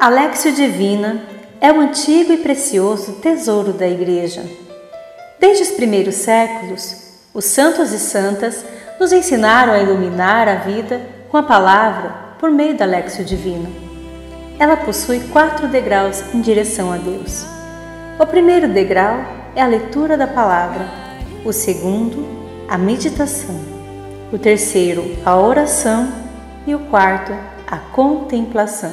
Alexio Divina é um antigo e precioso tesouro da Igreja. Desde os primeiros séculos, os santos e santas nos ensinaram a iluminar a vida com a palavra por meio da Alexio Divina. Ela possui quatro degraus em direção a Deus. O primeiro degrau é a leitura da palavra, o segundo, a meditação, o terceiro, a oração e o quarto, a contemplação.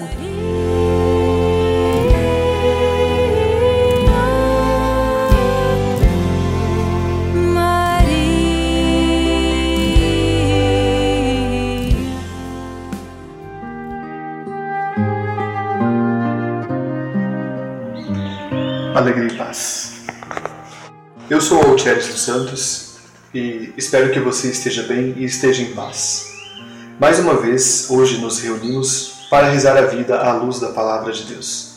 Alegria e paz. Eu sou o Altieres dos Santos e espero que você esteja bem e esteja em paz. Mais uma vez, hoje nos reunimos para rezar a vida à luz da Palavra de Deus.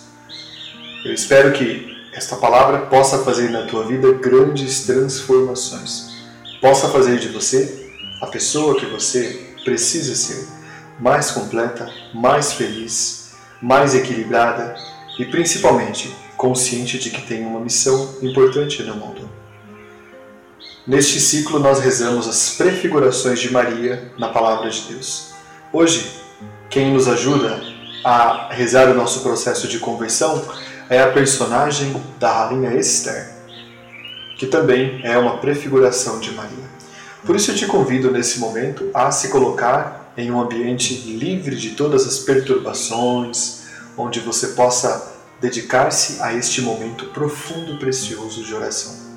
Eu espero que esta palavra possa fazer na tua vida grandes transformações, possa fazer de você a pessoa que você precisa ser, mais completa, mais feliz, mais equilibrada e principalmente consciente de que tem uma missão importante no mundo. Neste ciclo, nós rezamos as prefigurações de Maria na Palavra de Deus. Hoje, quem nos ajuda a rezar o nosso processo de conversão é a personagem da Rainha Esther, que também é uma prefiguração de Maria. Por isso, eu te convido nesse momento a se colocar em um ambiente livre de todas as perturbações, onde você possa dedicar-se a este momento profundo e precioso de oração.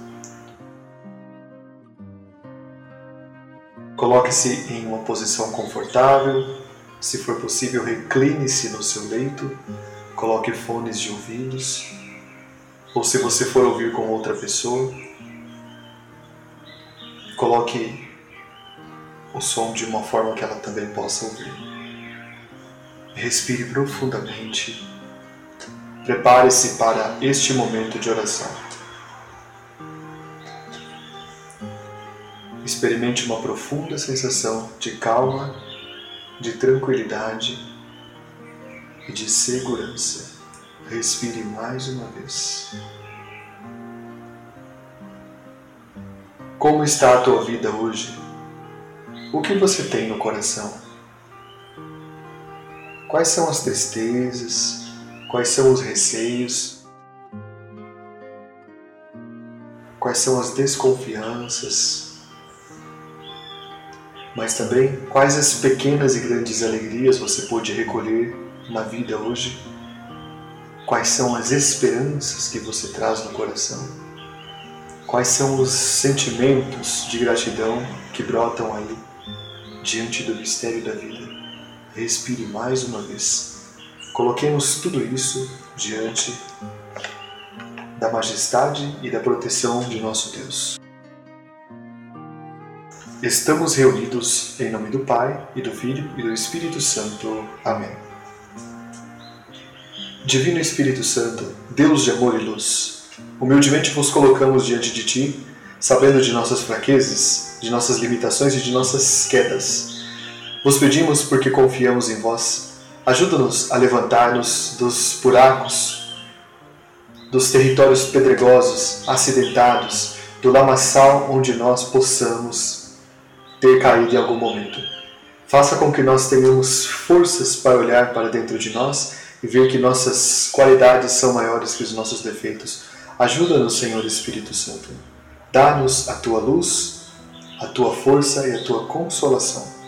Coloque-se em uma posição confortável, se for possível, recline-se no seu leito, coloque fones de ouvidos, ou se você for ouvir com outra pessoa, coloque o som de uma forma que ela também possa ouvir. Respire profundamente Prepare-se para este momento de oração. Experimente uma profunda sensação de calma, de tranquilidade e de segurança. Respire mais uma vez. Como está a tua vida hoje? O que você tem no coração? Quais são as tristezas, Quais são os receios? Quais são as desconfianças? Mas também quais as pequenas e grandes alegrias você pôde recolher na vida hoje? Quais são as esperanças que você traz no coração? Quais são os sentimentos de gratidão que brotam aí diante do mistério da vida? Respire mais uma vez. Coloquemos tudo isso diante da majestade e da proteção de nosso Deus. Estamos reunidos em nome do Pai, e do Filho e do Espírito Santo. Amém. Divino Espírito Santo, Deus de amor e luz, humildemente vos colocamos diante de Ti, sabendo de nossas fraquezas, de nossas limitações e de nossas quedas. Vos pedimos porque confiamos em vós Ajuda-nos a levantar-nos dos buracos, dos territórios pedregosos, acidentados, do lamaçal onde nós possamos ter caído em algum momento. Faça com que nós tenhamos forças para olhar para dentro de nós e ver que nossas qualidades são maiores que os nossos defeitos. Ajuda-nos, Senhor Espírito Santo. Dá-nos a tua luz, a tua força e a tua consolação.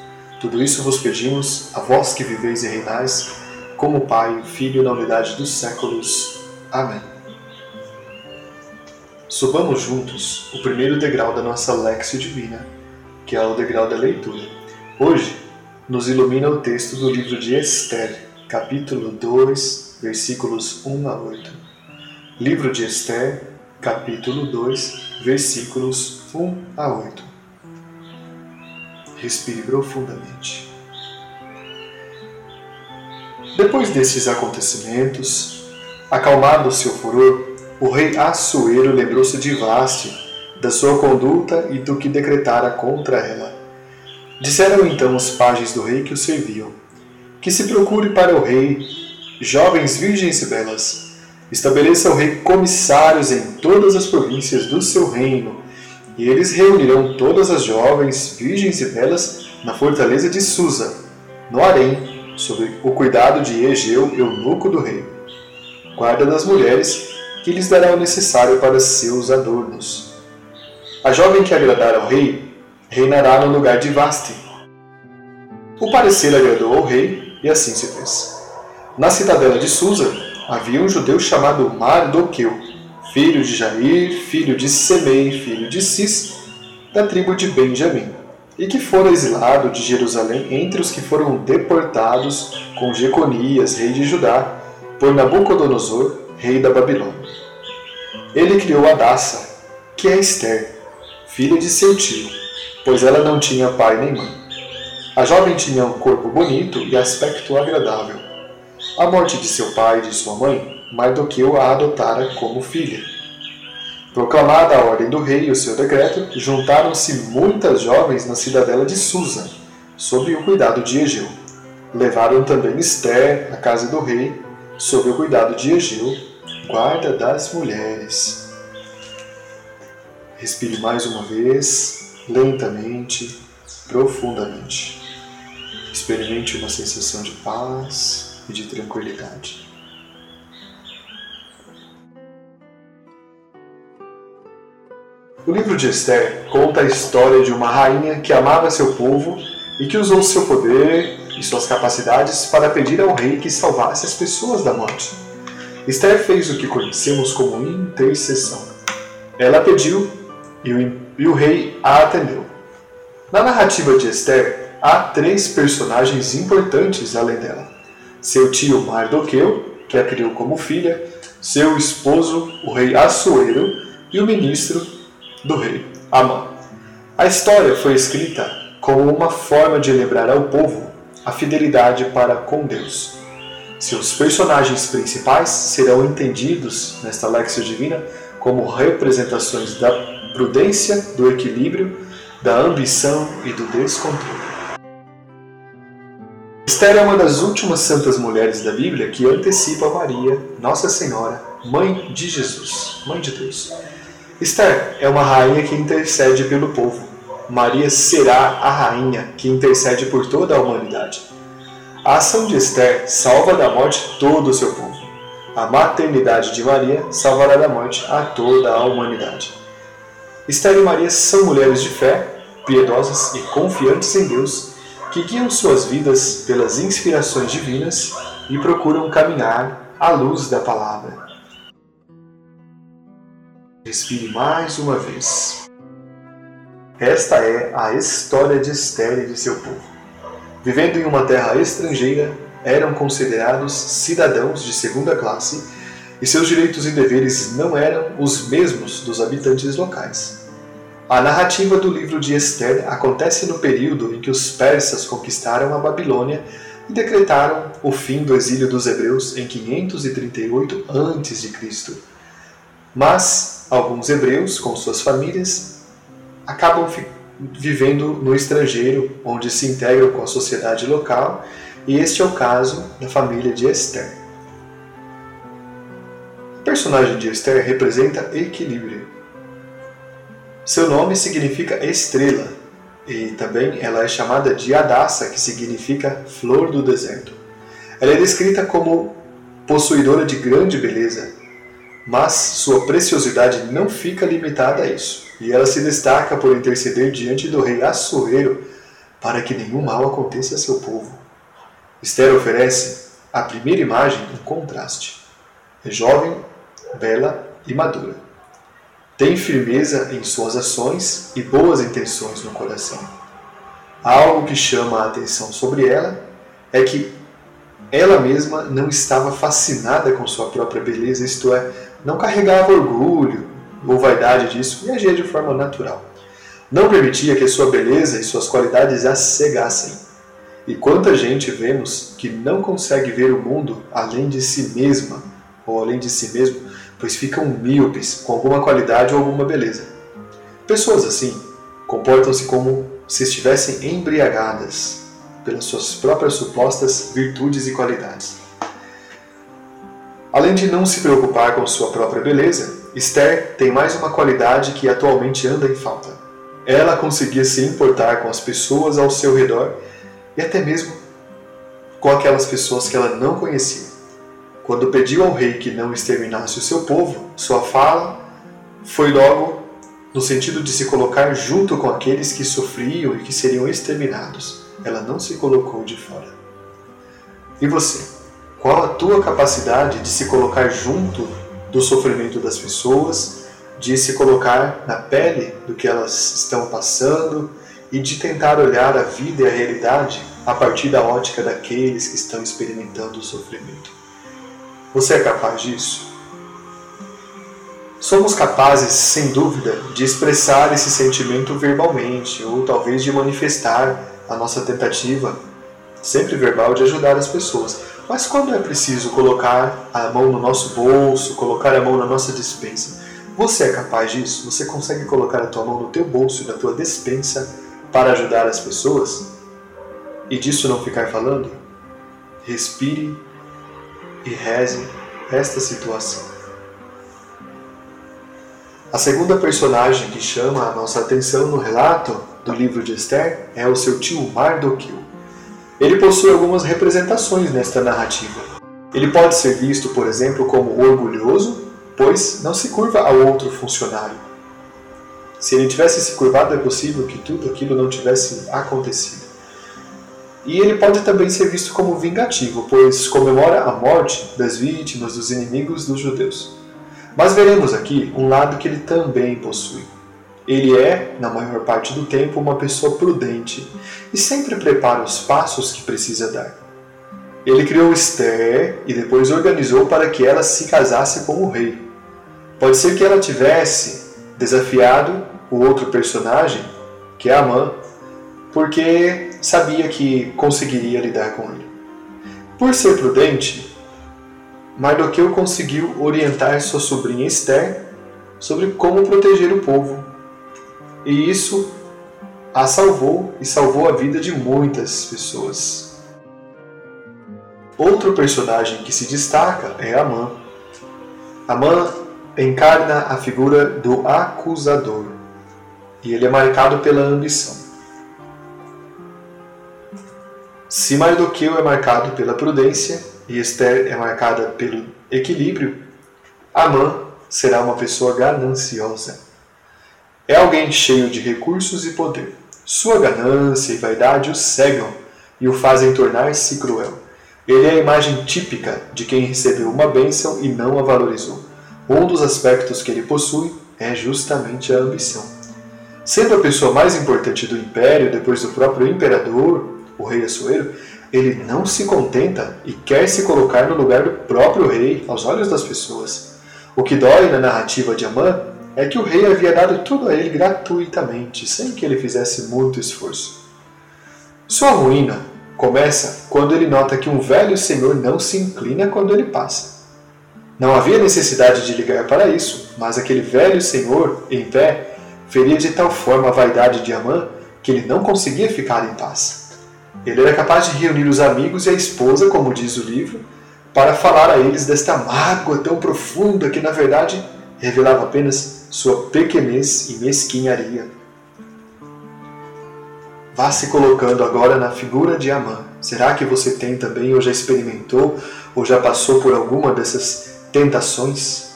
Tudo isso vos pedimos, a vós que viveis e reinais, como Pai e Filho na unidade dos séculos. Amém. Subamos juntos o primeiro degrau da nossa Lexio Divina, que é o degrau da leitura. Hoje nos ilumina o texto do livro de Esther, capítulo 2, versículos 1 a 8. Livro de Esther, capítulo 2, versículos 1 a 8. Respire profundamente. Depois desses acontecimentos, acalmado seu furor, o rei Assuero lembrou-se de Vaste, da sua conduta e do que decretara contra ela. Disseram então os pajens do rei que o serviam: Que se procure para o rei jovens virgens e belas. Estabeleça o rei comissários em todas as províncias do seu reino, e eles reunirão todas as jovens, virgens e belas na fortaleza de Susa, no harém, sob o cuidado de Egeu, eunuco do rei. Guarda das mulheres, que lhes dará o necessário para seus adornos. A jovem que agradar ao rei reinará no lugar de Vasti. O parecer agradou ao rei e assim se fez. Na cidadela de Susa havia um judeu chamado Mardoqueu, filho de Jair, filho de Semei, filho de Cis, da tribo de Benjamim, e que fora exilado de Jerusalém entre os que foram deportados com Jeconias, rei de Judá, por Nabucodonosor, rei da Babilônia. Ele criou Adassa, que é Esther, filha de seu tio, pois ela não tinha pai nem mãe. A jovem tinha um corpo bonito e aspecto agradável. A morte de seu pai e de sua mãe, Mardoqueu a adotara como filha. Proclamada a ordem do rei e o seu decreto, juntaram-se muitas jovens na cidadela de Susa, sob o cuidado de Egeu. Levaram também Esther à casa do rei, sob o cuidado de Egeu, guarda das mulheres. Respire mais uma vez, lentamente, profundamente. Experimente uma sensação de paz e de tranquilidade. O livro de Esther conta a história de uma rainha que amava seu povo e que usou seu poder e suas capacidades para pedir ao rei que salvasse as pessoas da morte. Esther fez o que conhecemos como intercessão. Ela pediu e o, e o rei a atendeu. Na narrativa de Esther, há três personagens importantes além dela: seu tio Mardoqueu, que a criou como filha, seu esposo, o rei Assuero, e o ministro do rei, Amã. A história foi escrita como uma forma de lembrar ao povo a fidelidade para com Deus. Seus personagens principais serão entendidos nesta Lexia Divina como representações da prudência, do equilíbrio, da ambição e do descontrole. Esther é uma das últimas santas mulheres da Bíblia que antecipa Maria, Nossa Senhora, Mãe de Jesus, Mãe de Deus. Esther é uma rainha que intercede pelo povo. Maria será a rainha que intercede por toda a humanidade. A ação de Esther salva da morte todo o seu povo. A maternidade de Maria salvará da morte a toda a humanidade. Esther e Maria são mulheres de fé, piedosas e confiantes em Deus, que guiam suas vidas pelas inspirações divinas e procuram caminhar à luz da palavra. Respire mais uma vez. Esta é a história de Esther e de seu povo. Vivendo em uma terra estrangeira, eram considerados cidadãos de segunda classe e seus direitos e deveres não eram os mesmos dos habitantes locais. A narrativa do livro de Esther acontece no período em que os persas conquistaram a Babilônia e decretaram o fim do exílio dos hebreus em 538 a.C. Mas alguns hebreus, com suas famílias, acabam vivendo no estrangeiro, onde se integram com a sociedade local, e este é o caso da família de Esther. O personagem de Esther representa equilíbrio. Seu nome significa estrela, e também ela é chamada de Adassa, que significa flor do deserto. Ela é descrita como possuidora de grande beleza, mas sua preciosidade não fica limitada a isso, e ela se destaca por interceder diante do rei Assuero para que nenhum mal aconteça a seu povo. Esther oferece a primeira imagem um contraste. É jovem, bela e madura. Tem firmeza em suas ações e boas intenções no coração. Algo que chama a atenção sobre ela é que ela mesma não estava fascinada com sua própria beleza, isto é, não carregava orgulho ou vaidade disso e agia de forma natural. Não permitia que sua beleza e suas qualidades a cegassem. E quanta gente vemos que não consegue ver o mundo além de si mesma ou além de si mesmo pois ficam míopes com alguma qualidade ou alguma beleza. Pessoas assim comportam-se como se estivessem embriagadas pelas suas próprias supostas virtudes e qualidades. Além de não se preocupar com sua própria beleza, Esther tem mais uma qualidade que atualmente anda em falta. Ela conseguia se importar com as pessoas ao seu redor e até mesmo com aquelas pessoas que ela não conhecia. Quando pediu ao rei que não exterminasse o seu povo, sua fala foi logo no sentido de se colocar junto com aqueles que sofriam e que seriam exterminados. Ela não se colocou de fora. E você? Qual a tua capacidade de se colocar junto do sofrimento das pessoas, de se colocar na pele do que elas estão passando e de tentar olhar a vida e a realidade a partir da ótica daqueles que estão experimentando o sofrimento? Você é capaz disso? Somos capazes, sem dúvida, de expressar esse sentimento verbalmente ou talvez de manifestar a nossa tentativa, sempre verbal, de ajudar as pessoas. Mas quando é preciso colocar a mão no nosso bolso, colocar a mão na nossa dispensa, você é capaz disso? Você consegue colocar a tua mão no teu bolso na tua dispensa para ajudar as pessoas? E disso não ficar falando? Respire e reze esta situação. A segunda personagem que chama a nossa atenção no relato do livro de Esther é o seu tio Mardoqueu. Ele possui algumas representações nesta narrativa. Ele pode ser visto, por exemplo, como orgulhoso, pois não se curva ao outro funcionário. Se ele tivesse se curvado, é possível que tudo aquilo não tivesse acontecido. E ele pode também ser visto como vingativo, pois comemora a morte das vítimas dos inimigos dos judeus. Mas veremos aqui um lado que ele também possui. Ele é, na maior parte do tempo, uma pessoa prudente e sempre prepara os passos que precisa dar. Ele criou Esther e depois organizou para que ela se casasse com o rei. Pode ser que ela tivesse desafiado o outro personagem, que é Amã, porque sabia que conseguiria lidar com ele. Por ser prudente, Mardoqueu conseguiu orientar sua sobrinha Esther sobre como proteger o povo e isso a salvou e salvou a vida de muitas pessoas. Outro personagem que se destaca é Amã. Amã encarna a figura do acusador e ele é marcado pela ambição. Se Mardoqueu é marcado pela prudência e Esther é marcada pelo equilíbrio, Amã será uma pessoa gananciosa. É alguém cheio de recursos e poder. Sua ganância e vaidade o cegam e o fazem tornar-se cruel. Ele é a imagem típica de quem recebeu uma bênção e não a valorizou. Um dos aspectos que ele possui é justamente a ambição. Sendo a pessoa mais importante do império, depois do próprio imperador, o rei Assuero, ele não se contenta e quer se colocar no lugar do próprio rei aos olhos das pessoas. O que dói na narrativa de Amã é que o rei havia dado tudo a ele gratuitamente, sem que ele fizesse muito esforço. Sua ruína começa quando ele nota que um velho senhor não se inclina quando ele passa. Não havia necessidade de ligar para isso, mas aquele velho senhor, em pé, feria de tal forma a vaidade de Amã que ele não conseguia ficar em paz. Ele era capaz de reunir os amigos e a esposa, como diz o livro, para falar a eles desta mágoa tão profunda que, na verdade, revelava apenas sua pequenez e mesquinharia. Vá se colocando agora na figura de Amã. Será que você tem também, ou já experimentou, ou já passou por alguma dessas tentações?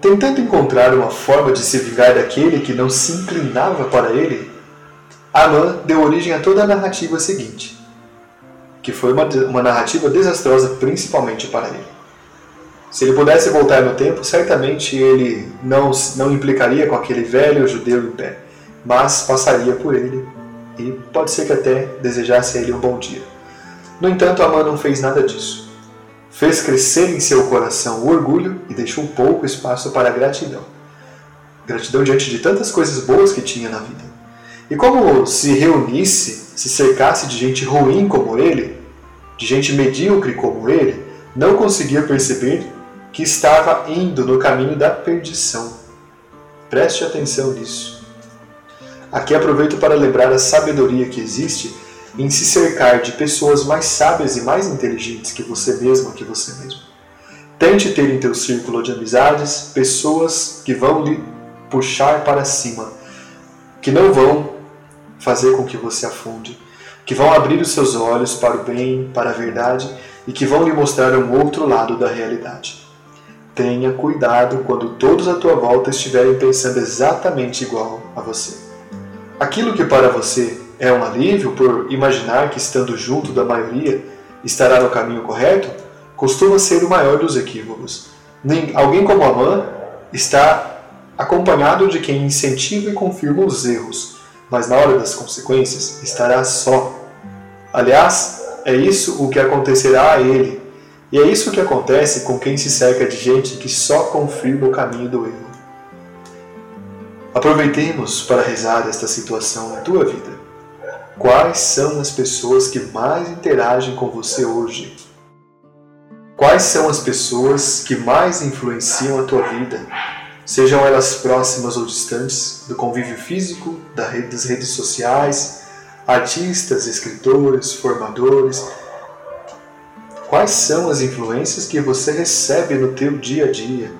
Tentando encontrar uma forma de se vingar daquele que não se inclinava para ele, Amã deu origem a toda a narrativa seguinte, que foi uma, uma narrativa desastrosa principalmente para ele. Se ele pudesse voltar no tempo, certamente ele não, não implicaria com aquele velho judeu em pé, mas passaria por ele e pode ser que até desejasse a ele um bom dia. No entanto, Amã não fez nada disso. Fez crescer em seu coração o orgulho e deixou pouco espaço para a gratidão. Gratidão diante de tantas coisas boas que tinha na vida. E como se reunisse, se cercasse de gente ruim como ele, de gente medíocre como ele, não conseguia perceber que estava indo no caminho da perdição. Preste atenção nisso. Aqui aproveito para lembrar a sabedoria que existe em se cercar de pessoas mais sábias e mais inteligentes que você mesmo, que você mesmo. Tente ter em teu círculo de amizades pessoas que vão lhe puxar para cima, que não vão fazer com que você afunde, que vão abrir os seus olhos para o bem, para a verdade e que vão lhe mostrar um outro lado da realidade. Tenha cuidado quando todos à tua volta estiverem pensando exatamente igual a você. Aquilo que para você é um alívio por imaginar que estando junto da maioria estará no caminho correto, costuma ser o maior dos equívocos. Alguém como Amã está acompanhado de quem incentiva e confirma os erros, mas na hora das consequências estará só. Aliás, é isso o que acontecerá a ele, e é isso que acontece com quem se cerca de gente que só confirma o caminho do erro. Aproveitemos para rezar esta situação na tua vida. Quais são as pessoas que mais interagem com você hoje? Quais são as pessoas que mais influenciam a tua vida? Sejam elas próximas ou distantes, do convívio físico, das redes sociais, artistas, escritores, formadores. Quais são as influências que você recebe no teu dia a dia?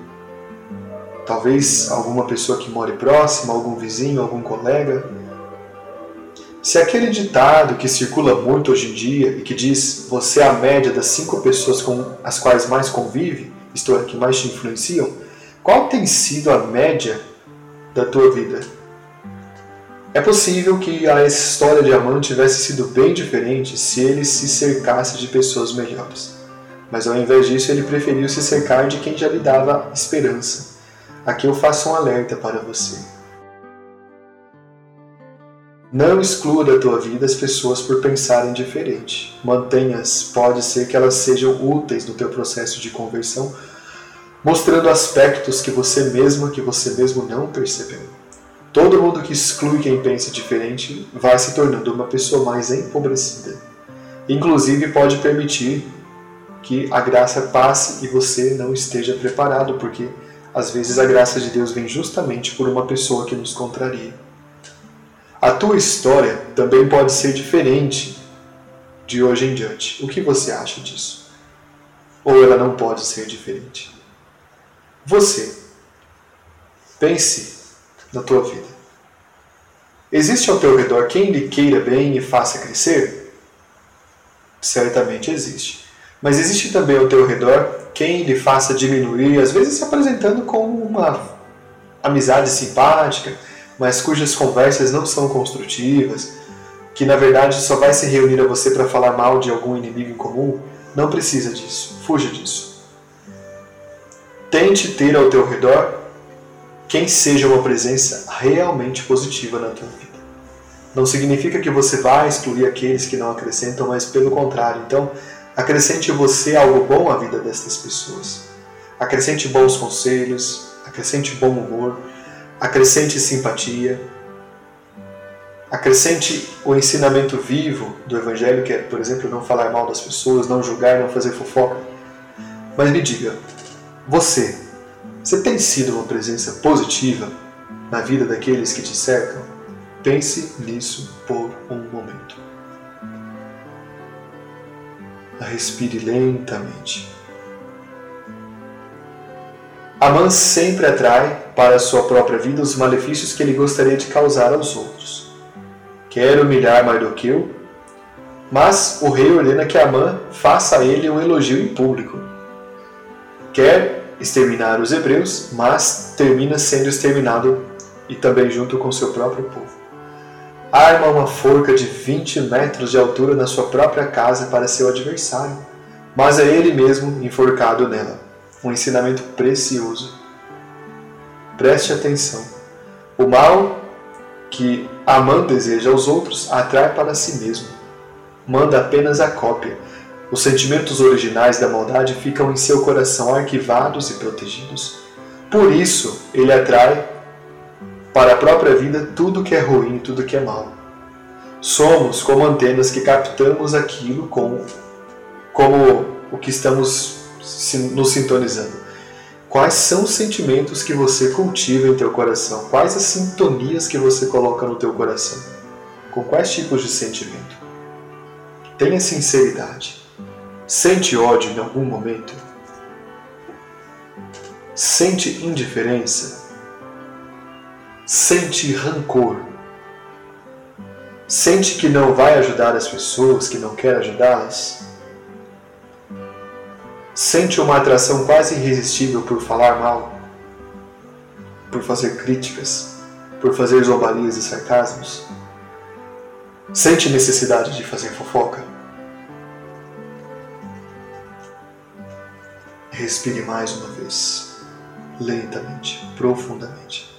Talvez alguma pessoa que more próxima, algum vizinho, algum colega. Se aquele ditado que circula muito hoje em dia e que diz você é a média das cinco pessoas com as quais mais convive, isto é, que mais te influenciam, qual tem sido a média da tua vida? É possível que a história de Amã tivesse sido bem diferente se ele se cercasse de pessoas melhores. Mas ao invés disso, ele preferiu se cercar de quem já lhe dava esperança. Aqui eu faço um alerta para você. Não exclua da tua vida as pessoas por pensarem diferente. Mantenhas, pode ser que elas sejam úteis no teu processo de conversão, mostrando aspectos que você mesmo que você mesmo não percebeu. Todo mundo que exclui quem pensa diferente vai se tornando uma pessoa mais empobrecida. Inclusive, pode permitir que a graça passe e você não esteja preparado, porque às vezes a graça de Deus vem justamente por uma pessoa que nos contraria. A tua história também pode ser diferente de hoje em diante. O que você acha disso? Ou ela não pode ser diferente? Você. Pense na tua vida? Existe ao teu redor quem lhe queira bem e faça crescer? Certamente existe. Mas existe também ao teu redor quem lhe faça diminuir, às vezes se apresentando como uma amizade simpática, mas cujas conversas não são construtivas, que na verdade só vai se reunir a você para falar mal de algum inimigo em comum? Não precisa disso. Fuja disso. Tente ter ao teu redor quem seja uma presença realmente positiva na tua vida. Não significa que você vai excluir aqueles que não acrescentam, mas pelo contrário. Então, acrescente você algo bom à vida destas pessoas. Acrescente bons conselhos, acrescente bom humor, acrescente simpatia, acrescente o ensinamento vivo do Evangelho, que é, por exemplo, não falar mal das pessoas, não julgar, não fazer fofoca. Mas me diga, você você tem sido uma presença positiva na vida daqueles que te cercam? Pense nisso por um momento. Respire lentamente. Amã sempre atrai para a sua própria vida os malefícios que ele gostaria de causar aos outros. Quer humilhar Mardoqueu, mas o rei ordena que Amã faça a ele um elogio em público. Quer exterminar os hebreus, mas termina sendo exterminado e também junto com seu próprio povo. Arma uma forca de 20 metros de altura na sua própria casa para seu adversário, mas é ele mesmo enforcado nela. Um ensinamento precioso. Preste atenção. O mal que Amã deseja aos outros atrai para si mesmo. Manda apenas a cópia os sentimentos originais da maldade ficam em seu coração arquivados e protegidos. Por isso, ele atrai para a própria vida tudo que é ruim, tudo que é mal. Somos como antenas que captamos aquilo com, como o que estamos nos sintonizando. Quais são os sentimentos que você cultiva em teu coração? Quais as sintonias que você coloca no teu coração? Com quais tipos de sentimento? Tenha sinceridade. Sente ódio em algum momento? Sente indiferença? Sente rancor? Sente que não vai ajudar as pessoas, que não quer ajudá-las? Sente uma atração quase irresistível por falar mal? Por fazer críticas? Por fazer zombarias e sarcasmos? Sente necessidade de fazer fofoca? Respire mais uma vez, lentamente, profundamente.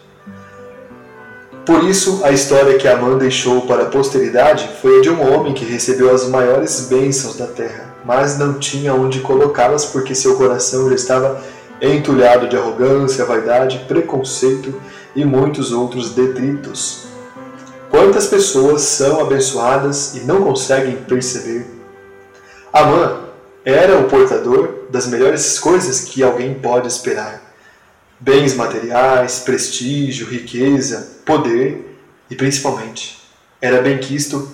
Por isso, a história que Amã deixou para a posteridade foi a de um homem que recebeu as maiores bênçãos da terra, mas não tinha onde colocá-las porque seu coração já estava entulhado de arrogância, vaidade, preconceito e muitos outros detritos. Quantas pessoas são abençoadas e não conseguem perceber? Amã era o portador das melhores coisas que alguém pode esperar: bens materiais, prestígio, riqueza, poder e principalmente era bem quisto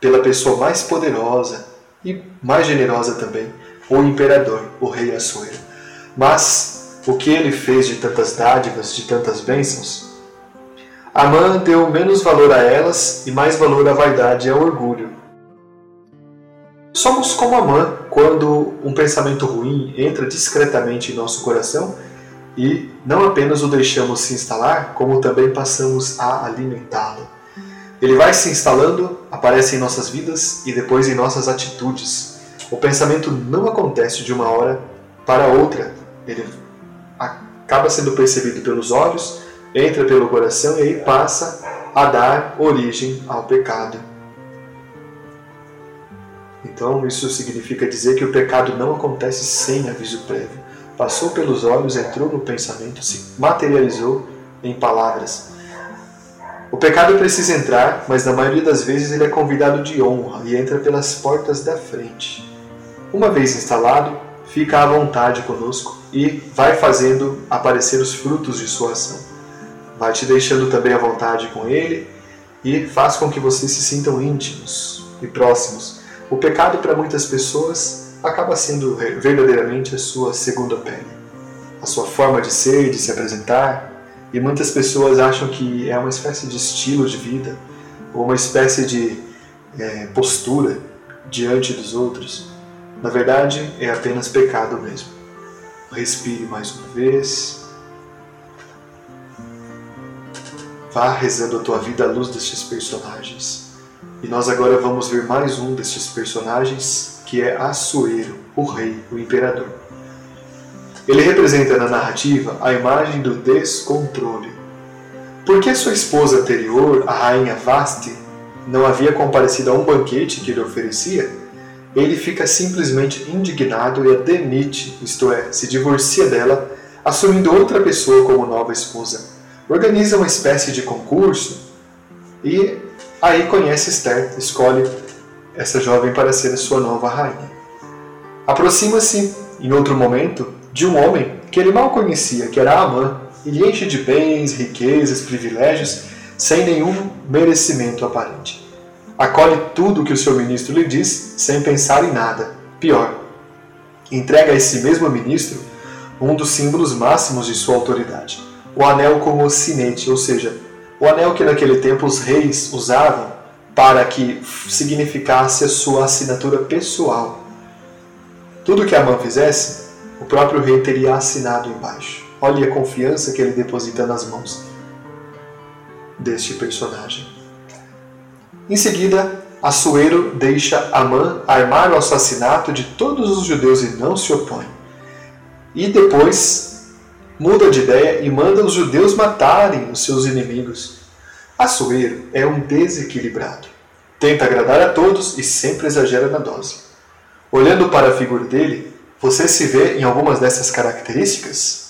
pela pessoa mais poderosa e mais generosa também, o imperador, o rei Assuero. Mas o que ele fez de tantas dádivas, de tantas bênçãos? Amã deu menos valor a elas e mais valor à vaidade e ao orgulho. Somos como Amã quando um pensamento ruim entra discretamente em nosso coração e não apenas o deixamos se instalar, como também passamos a alimentá-lo. Ele vai se instalando, aparece em nossas vidas e depois em nossas atitudes. O pensamento não acontece de uma hora para outra. Ele acaba sendo percebido pelos olhos, entra pelo coração e aí passa a dar origem ao pecado. Então, isso significa dizer que o pecado não acontece sem aviso prévio. Passou pelos olhos, entrou no pensamento, se materializou em palavras. O pecado precisa entrar, mas na maioria das vezes ele é convidado de honra e entra pelas portas da frente. Uma vez instalado, fica à vontade conosco e vai fazendo aparecer os frutos de sua ação. Vai te deixando também à vontade com ele e faz com que vocês se sintam íntimos e próximos o pecado para muitas pessoas acaba sendo verdadeiramente a sua segunda pele, a sua forma de ser, de se apresentar, e muitas pessoas acham que é uma espécie de estilo de vida ou uma espécie de é, postura diante dos outros. Na verdade, é apenas pecado mesmo. Respire mais uma vez. Vá rezando a tua vida à luz destes personagens. E nós agora vamos ver mais um destes personagens, que é Assuero, o rei, o imperador. Ele representa na narrativa a imagem do descontrole. Porque sua esposa anterior, a rainha Vasti, não havia comparecido a um banquete que lhe oferecia, ele fica simplesmente indignado e a demite, isto é, se divorcia dela, assumindo outra pessoa como nova esposa. Organiza uma espécie de concurso e Aí conhece Esther, escolhe essa jovem para ser a sua nova rainha. Aproxima-se, em outro momento, de um homem que ele mal conhecia, que era Amã, e lhe enche de bens, riquezas, privilégios, sem nenhum merecimento aparente. Acolhe tudo o que o seu ministro lhe diz, sem pensar em nada. Pior, entrega a esse mesmo ministro um dos símbolos máximos de sua autoridade, o anel como sinete, ou seja, o anel que naquele tempo os reis usavam para que significasse a sua assinatura pessoal. Tudo que Amã fizesse, o próprio rei teria assinado embaixo. Olhe a confiança que ele deposita nas mãos deste personagem. Em seguida, Assuero deixa Amã armar o assassinato de todos os judeus e não se opõe. E depois muda de ideia e manda os judeus matarem os seus inimigos. Assuero é um desequilibrado. Tenta agradar a todos e sempre exagera na dose. Olhando para a figura dele, você se vê em algumas dessas características?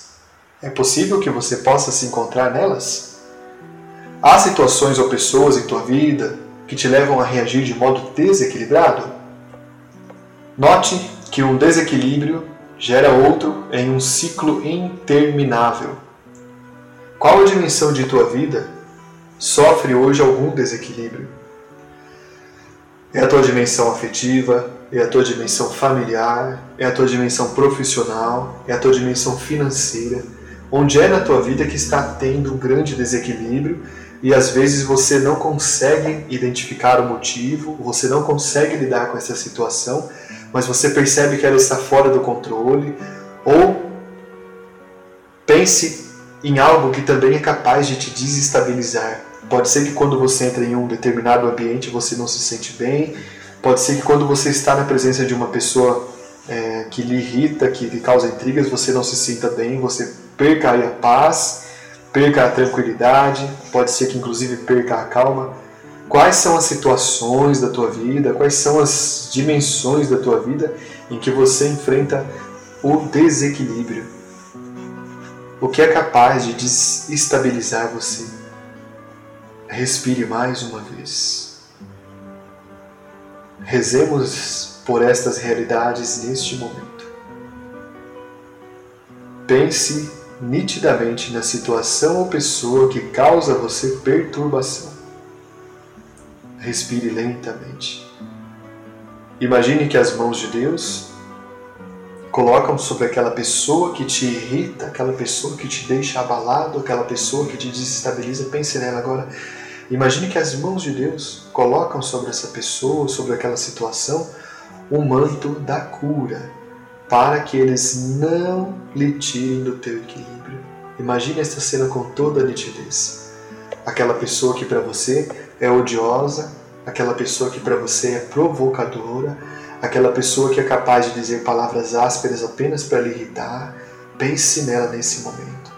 É possível que você possa se encontrar nelas? Há situações ou pessoas em tua vida que te levam a reagir de modo desequilibrado? Note que um desequilíbrio gera outro em um ciclo interminável. Qual a dimensão de tua vida sofre hoje algum desequilíbrio? É a tua dimensão afetiva, é a tua dimensão familiar, é a tua dimensão profissional, é a tua dimensão financeira. Onde é na tua vida que está tendo um grande desequilíbrio e às vezes você não consegue identificar o motivo, você não consegue lidar com essa situação, mas você percebe que ela está fora do controle, ou pense em algo que também é capaz de te desestabilizar. Pode ser que quando você entra em um determinado ambiente você não se sente bem, pode ser que quando você está na presença de uma pessoa é, que lhe irrita, que lhe causa intrigas, você não se sinta bem, você perca a paz, perca a tranquilidade, pode ser que inclusive perca a calma. Quais são as situações da tua vida, quais são as dimensões da tua vida em que você enfrenta o desequilíbrio? O que é capaz de desestabilizar você? Respire mais uma vez. Rezemos por estas realidades neste momento. Pense nitidamente na situação ou pessoa que causa você perturbação. Respire lentamente. Imagine que as mãos de Deus colocam sobre aquela pessoa que te irrita, aquela pessoa que te deixa abalado, aquela pessoa que te desestabiliza. Pense nela agora. Imagine que as mãos de Deus colocam sobre essa pessoa, sobre aquela situação, o manto da cura, para que eles não lhe tirem do teu equilíbrio. Imagine esta cena com toda a nitidez. Aquela pessoa que para você é odiosa, aquela pessoa que para você é provocadora, aquela pessoa que é capaz de dizer palavras ásperas apenas para lhe irritar, pense nela nesse momento.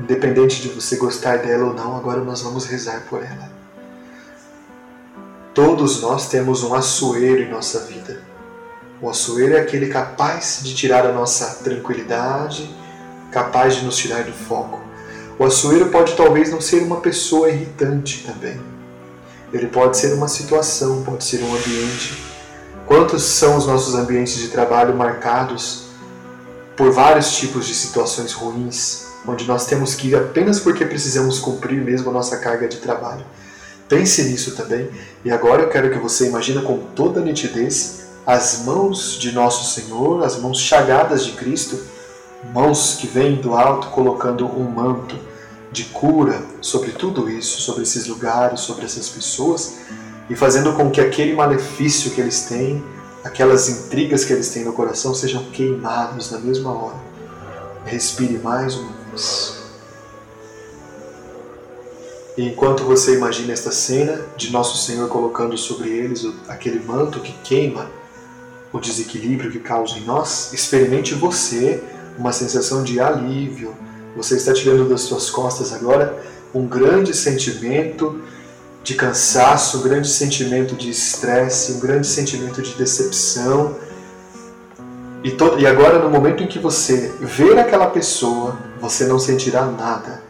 Independente de você gostar dela ou não, agora nós vamos rezar por ela. Todos nós temos um açoeiro em nossa vida. O açoeiro é aquele capaz de tirar a nossa tranquilidade, capaz de nos tirar do foco. O açoeiro pode talvez não ser uma pessoa irritante também. Ele pode ser uma situação, pode ser um ambiente. Quantos são os nossos ambientes de trabalho marcados por vários tipos de situações ruins, onde nós temos que ir apenas porque precisamos cumprir mesmo a nossa carga de trabalho? Pense nisso também. E agora eu quero que você imagine com toda nitidez as mãos de nosso Senhor, as mãos chagadas de Cristo, mãos que vêm do alto colocando um manto de cura sobre tudo isso, sobre esses lugares, sobre essas pessoas, e fazendo com que aquele malefício que eles têm, aquelas intrigas que eles têm no coração, sejam queimados na mesma hora. Respire mais uma vez. E enquanto você imagina esta cena de Nosso Senhor colocando sobre eles aquele manto que queima o desequilíbrio que causa em nós, experimente você uma sensação de alívio. Você está tirando das suas costas agora um grande sentimento de cansaço, um grande sentimento de estresse, um grande sentimento de decepção. E, e agora, no momento em que você ver aquela pessoa, você não sentirá nada.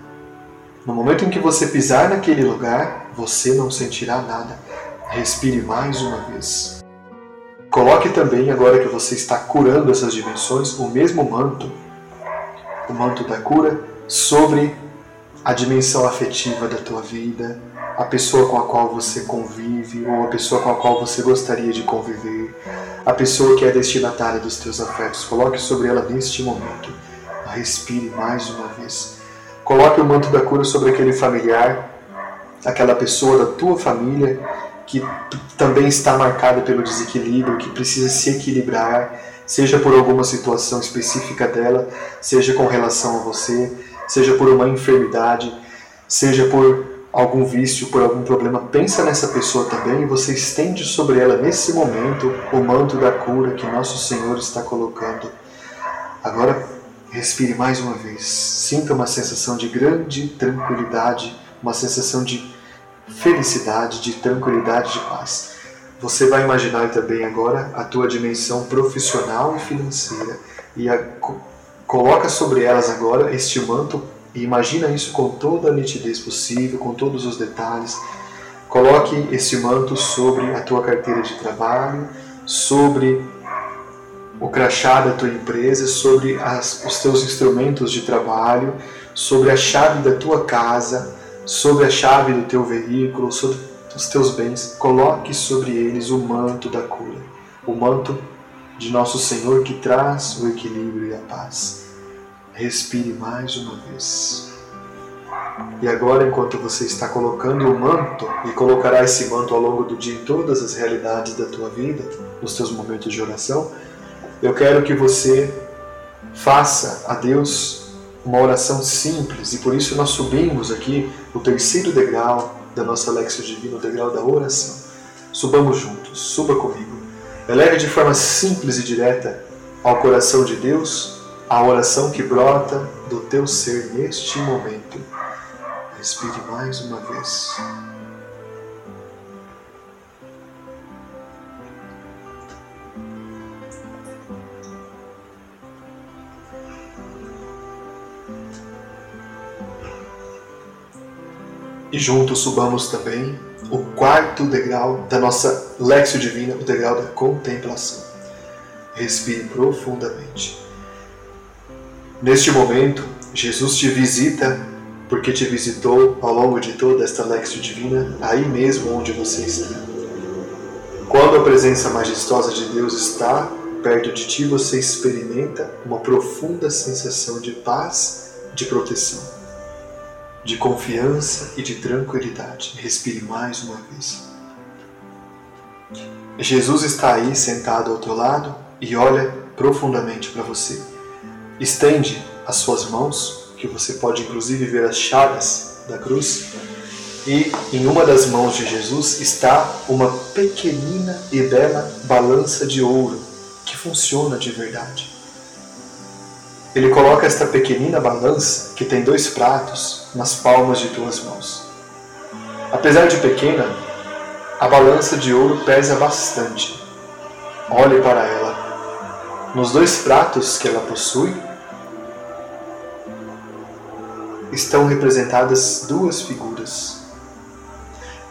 No momento em que você pisar naquele lugar, você não sentirá nada. Respire mais uma vez. Coloque também, agora que você está curando essas dimensões, o mesmo manto, o manto da cura, sobre a dimensão afetiva da tua vida, a pessoa com a qual você convive ou a pessoa com a qual você gostaria de conviver, a pessoa que é destinatária dos teus afetos. Coloque sobre ela neste momento. Respire mais uma vez. Coloque o manto da cura sobre aquele familiar, aquela pessoa da tua família que também está marcada pelo desequilíbrio, que precisa se equilibrar, seja por alguma situação específica dela, seja com relação a você, seja por uma enfermidade, seja por algum vício, por algum problema. Pensa nessa pessoa também e você estende sobre ela nesse momento o manto da cura que nosso Senhor está colocando. Agora, respire mais uma vez. Sinta uma sensação de grande tranquilidade, uma sensação de felicidade, de tranquilidade, de paz. Você vai imaginar também agora a tua dimensão profissional e financeira e a, coloca sobre elas agora este manto e imagina isso com toda a nitidez possível, com todos os detalhes. Coloque esse manto sobre a tua carteira de trabalho, sobre o crachá da tua empresa, sobre as, os teus instrumentos de trabalho, sobre a chave da tua casa, sobre a chave do teu veículo, sobre os teus bens, coloque sobre eles o manto da cura, o manto de nosso Senhor que traz o equilíbrio e a paz. Respire mais uma vez. E agora, enquanto você está colocando o manto, e colocará esse manto ao longo do dia em todas as realidades da tua vida, nos teus momentos de oração, eu quero que você faça a Deus uma oração simples, e por isso nós subimos aqui o terceiro degrau da nossa Lexio Divina, o degrau da oração. Subamos juntos, suba comigo. Eleve de forma simples e direta ao coração de Deus a oração que brota do teu ser neste momento. Respire mais uma vez. E juntos subamos também o quarto degrau da nossa Lexio Divina, o degrau da contemplação. Respire profundamente. Neste momento, Jesus te visita porque te visitou ao longo de toda esta Lexio Divina, aí mesmo onde você está. Quando a presença majestosa de Deus está perto de ti, você experimenta uma profunda sensação de paz, de proteção, de confiança e de tranquilidade. Respire mais uma vez. Jesus está aí sentado ao teu lado e olha profundamente para você. Estende as suas mãos que você pode inclusive ver as chagas da cruz. E em uma das mãos de Jesus está uma pequenina e bela balança de ouro que funciona de verdade. Ele coloca esta pequenina balança, que tem dois pratos, nas palmas de tuas mãos. Apesar de pequena, a balança de ouro pesa bastante. Olhe para ela. Nos dois pratos que ela possui, estão representadas duas figuras.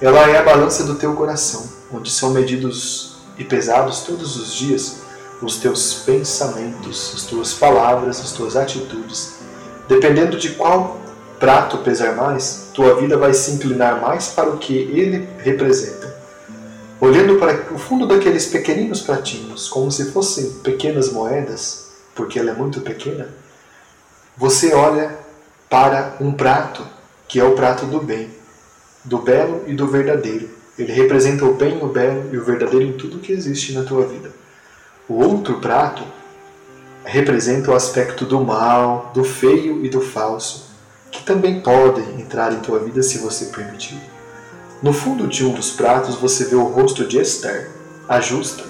Ela é a balança do teu coração, onde são medidos e pesados todos os dias os teus pensamentos, as tuas palavras, as tuas atitudes. Dependendo de qual prato pesar mais, tua vida vai se inclinar mais para o que ele representa. Olhando para o fundo daqueles pequeninos pratinhos, como se fossem pequenas moedas, porque ela é muito pequena, você olha para um prato que é o prato do bem, do belo e do verdadeiro. Ele representa o bem, o belo e o verdadeiro em tudo que existe na tua vida. O outro prato representa o aspecto do mal, do feio e do falso, que também podem entrar em tua vida se você permitir. No fundo de um dos pratos você vê o rosto de Esther, a justa,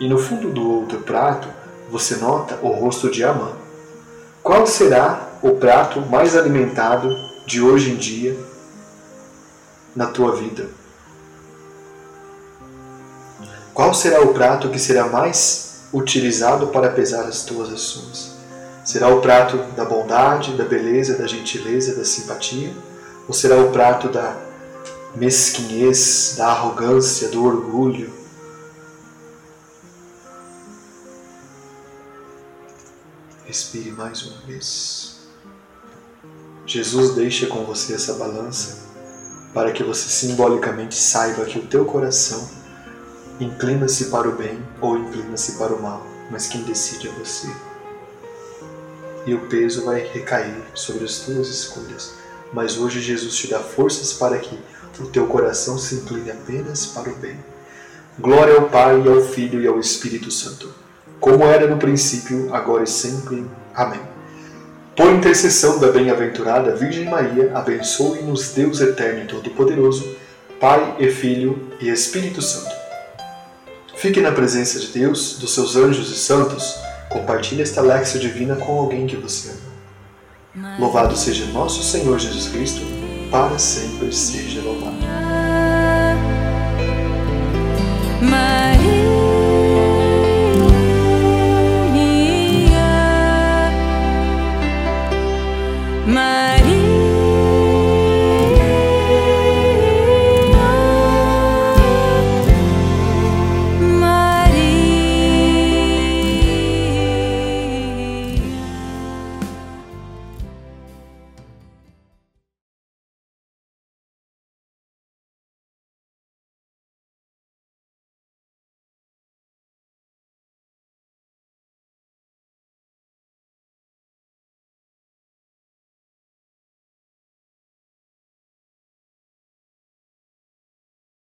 e no fundo do outro prato você nota o rosto de Amã. Qual será o prato mais alimentado de hoje em dia na tua vida? Qual será o prato que será mais utilizado para pesar as tuas ações? Será o prato da bondade, da beleza, da gentileza, da simpatia? Ou será o prato da mesquinhez, da arrogância, do orgulho, Respire mais uma vez. Jesus deixa com você essa balança para que você simbolicamente saiba que o teu coração inclina-se para o bem ou inclina-se para o mal, mas quem decide é você. E o peso vai recair sobre as tuas escolhas. Mas hoje Jesus te dá forças para que o teu coração se incline apenas para o bem. Glória ao Pai, ao Filho e ao Espírito Santo, como era no princípio, agora e sempre. Amém. Por intercessão da bem-aventurada Virgem Maria, abençoe-nos Deus Eterno e Todo-Poderoso, Pai e Filho e Espírito Santo. Fique na presença de Deus, dos seus anjos e santos. Compartilhe esta lexa Divina com alguém que você ama. Louvado seja nosso Senhor Jesus Cristo, para sempre seja louvado. Maria. Maria.